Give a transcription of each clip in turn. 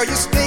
girl, you still.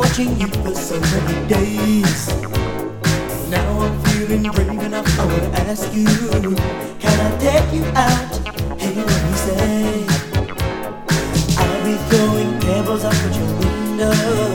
watching you for so many days. Now I'm feeling brave enough, I wanna ask you, can I take you out? Hey, what you say? I'll be throwing pebbles out your window.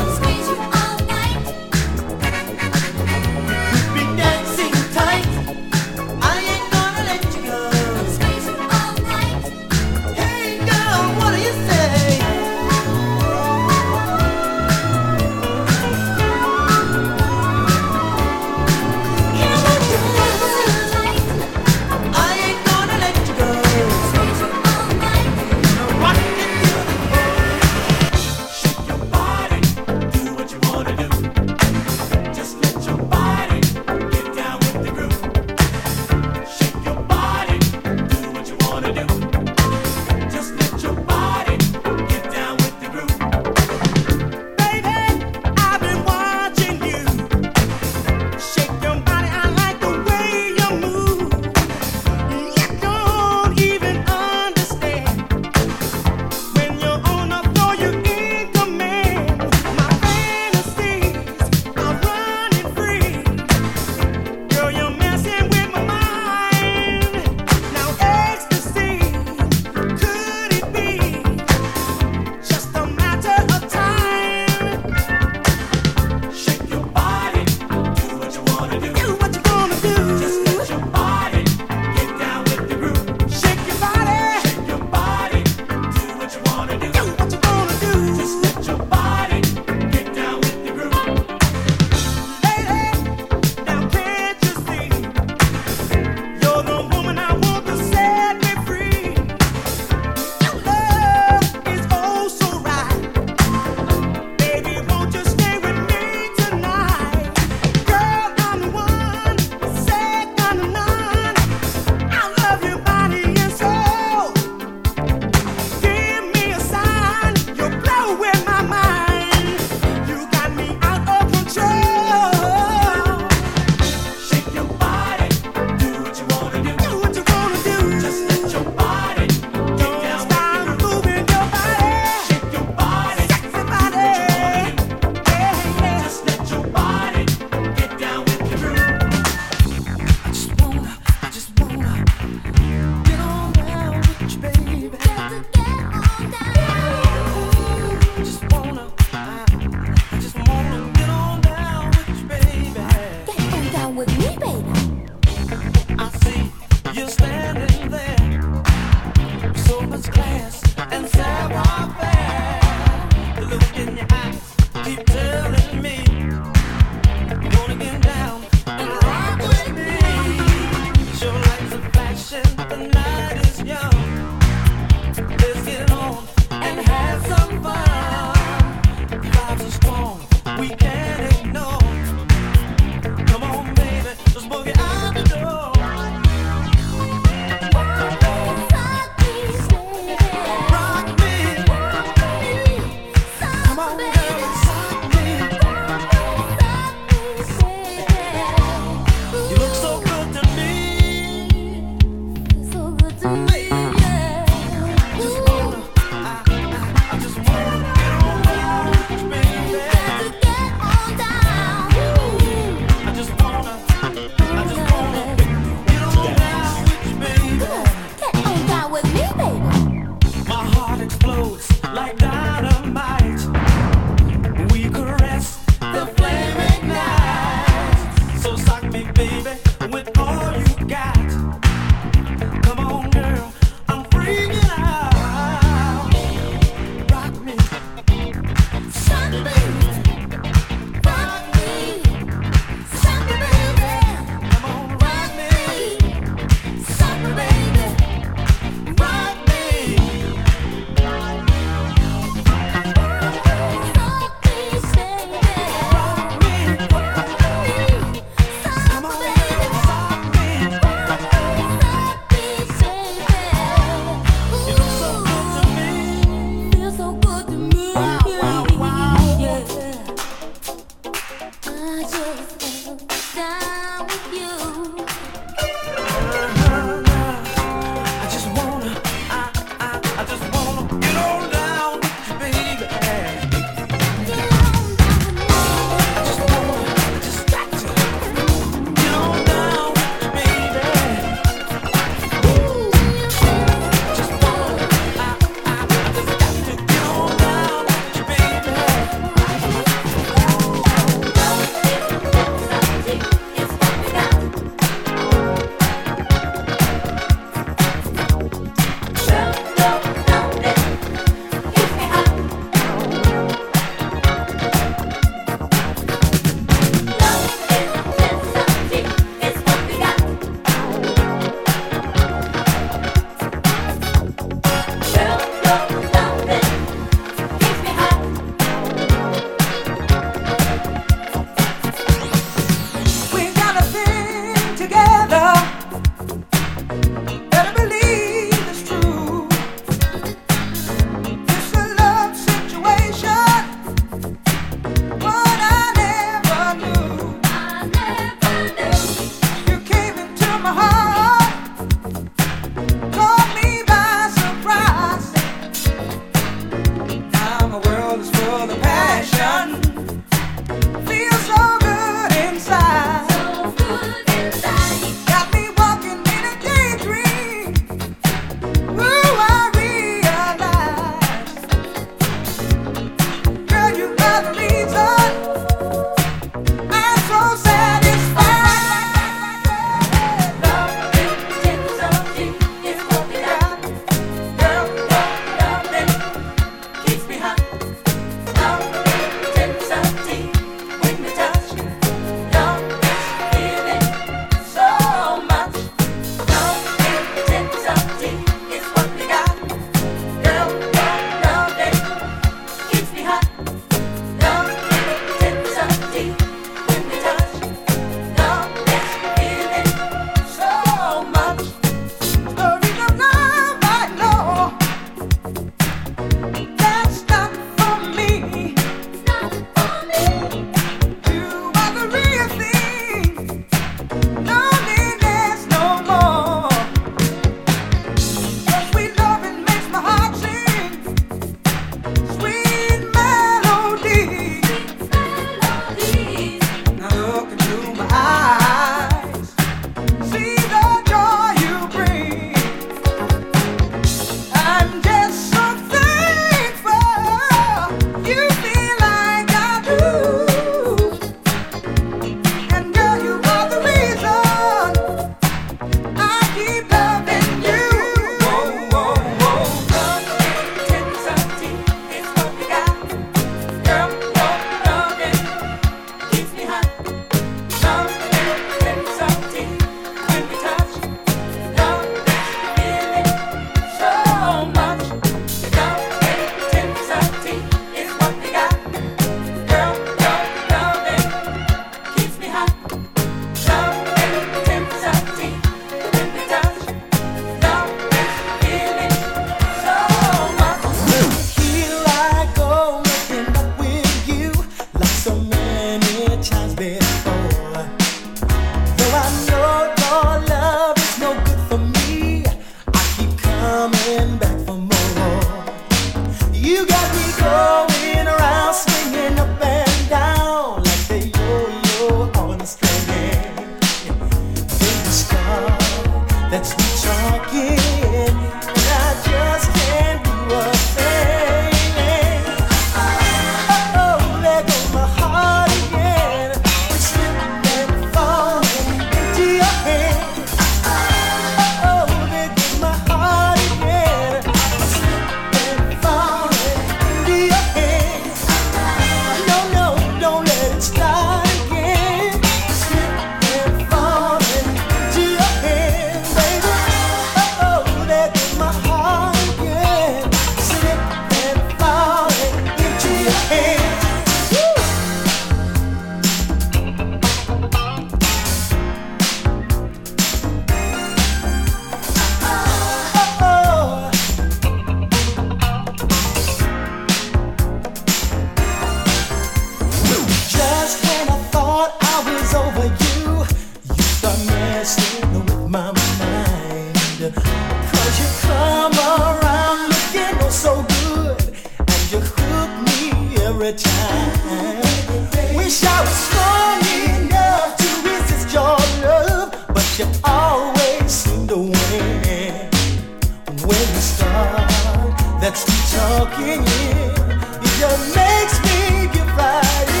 We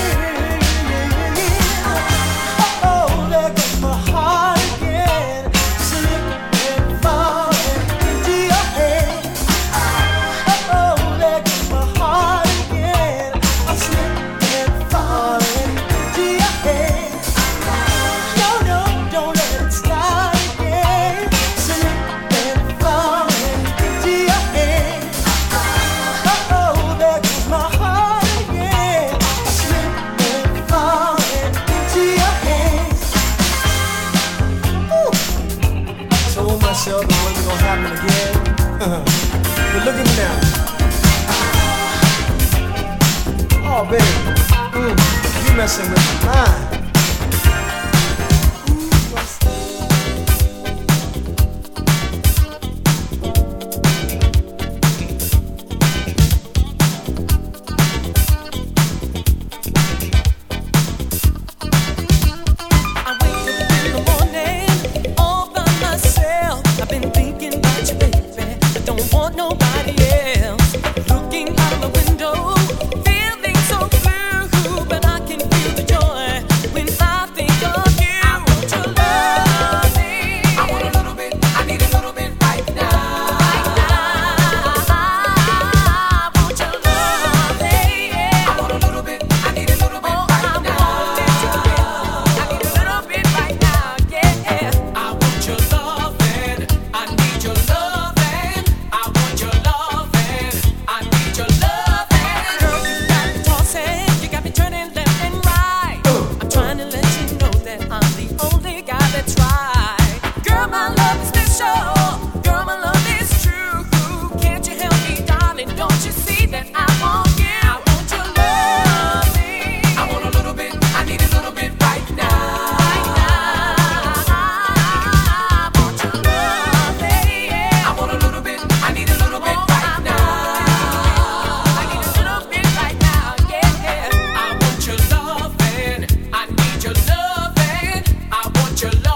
your love.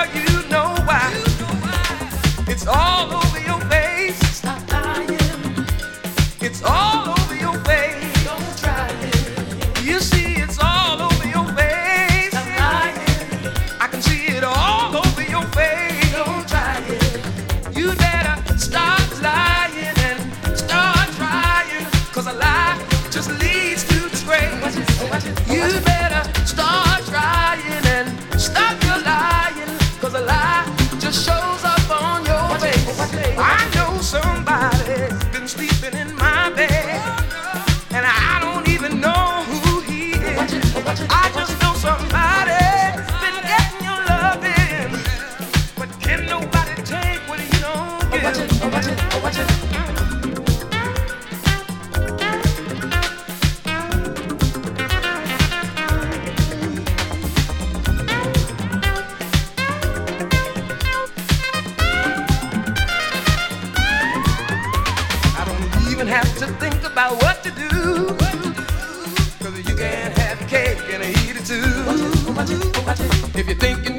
Well, you know why. It's all somebody been getting